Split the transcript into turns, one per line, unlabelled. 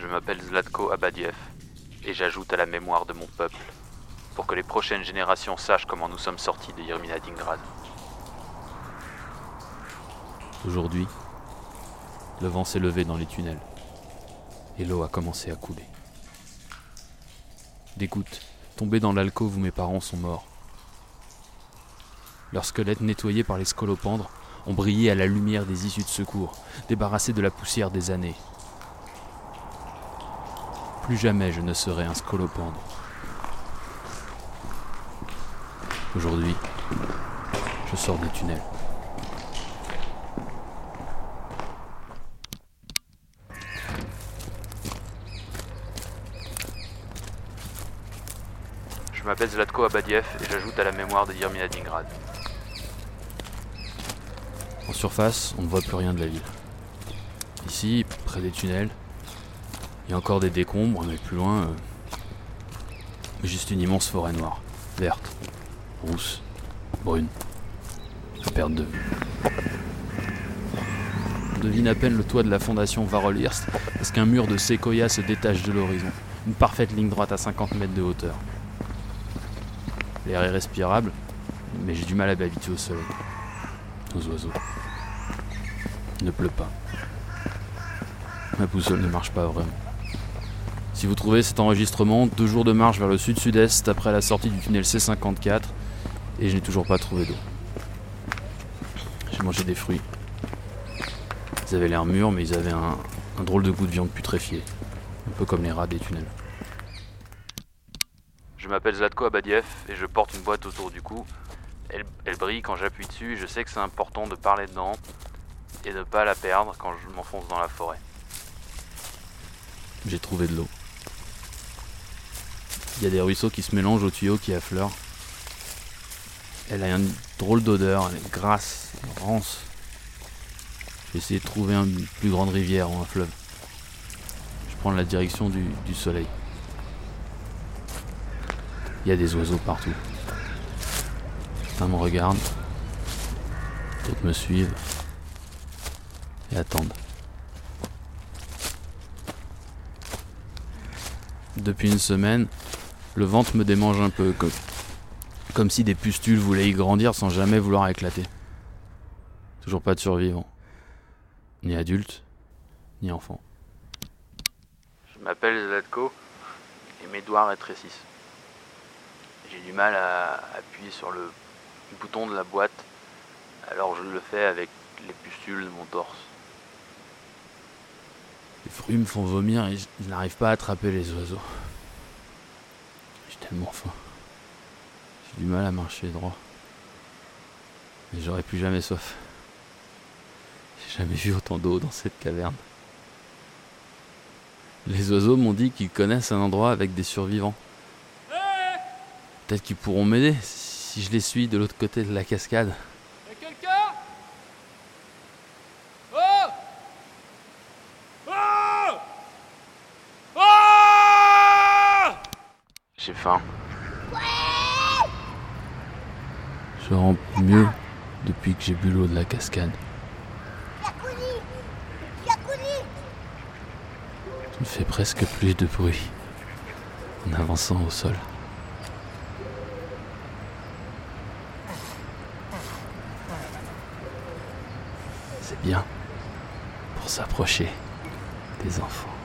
Je m'appelle Zlatko Abadiev et j'ajoute à la mémoire de mon peuple pour que les prochaines générations sachent comment nous sommes sortis de Yerminadingrad.
Aujourd'hui, le vent s'est levé dans les tunnels et l'eau a commencé à couler. Des gouttes tombées dans l'alcôve où mes parents sont morts. Leurs squelettes nettoyés par les scolopendres ont brillé à la lumière des issues de secours, débarrassés de la poussière des années. Plus jamais je ne serai un scolopendre. Aujourd'hui, je sors des tunnels.
Je m'appelle Zlatko Abadiev et j'ajoute à la mémoire de Yerminadingrad.
En surface, on ne voit plus rien de la ville. Ici, près des tunnels, il y a encore des décombres, mais plus loin, euh, juste une immense forêt noire, verte, rousse, brune, à perte de vue. On devine à peine le toit de la fondation Varolhirst parce qu'un mur de séquoia se détache de l'horizon, une parfaite ligne droite à 50 mètres de hauteur. L'air est respirable, mais j'ai du mal à m'habituer au soleil, aux oiseaux. Il ne pleut pas. Ma boussole ne marche pas vraiment. Si vous trouvez cet enregistrement, deux jours de marche vers le sud-sud-est après la sortie du tunnel C54, et je n'ai toujours pas trouvé d'eau. J'ai mangé des fruits. Ils avaient l'air mûrs, mais ils avaient un, drôle de goût de viande putréfiée. Un peu comme les rats des tunnels.
Je m'appelle Zlatko Abadiev et je porte une boîte autour du cou. Elle, elle brille quand j'appuie dessus et je sais que c'est important de parler dedans et de ne pas la perdre quand je m'enfonce dans la forêt.
J'ai trouvé de l'eau. Il y a des ruisseaux qui se mélangent aux tuyaux qui affleurent. Elle a une drôle d'odeur, elle est grasse, rance. J'ai essayé de trouver une plus grande rivière ou un fleuve. Je prends la direction du, du soleil. Il y a des oiseaux partout. Certains me regardent, d'autres me suivent et attendent. Depuis une semaine, le ventre me démange un peu, comme, comme si des pustules voulaient y grandir sans jamais vouloir éclater. Toujours pas de survivants. Ni adultes, ni enfants.
Je m'appelle Zlatko et mes doigts rétrécissent. J'ai du mal à appuyer sur le bouton de la boîte, alors je le fais avec les pustules de mon torse.
Les fruits me font vomir et je, je n'arrive pas à attraper les oiseaux. J'ai du mal à marcher droit. Mais j'aurai plus jamais soif. J'ai jamais vu autant d'eau dans cette caverne. Les oiseaux m'ont dit qu'ils connaissent un endroit avec des survivants. Peut-être qu'ils pourront m'aider si je les suis de l'autre côté de la cascade. Je rampe mieux depuis que j'ai bu l'eau de la cascade. Je ne fais presque plus de bruit en avançant au sol. C'est bien pour s'approcher des enfants.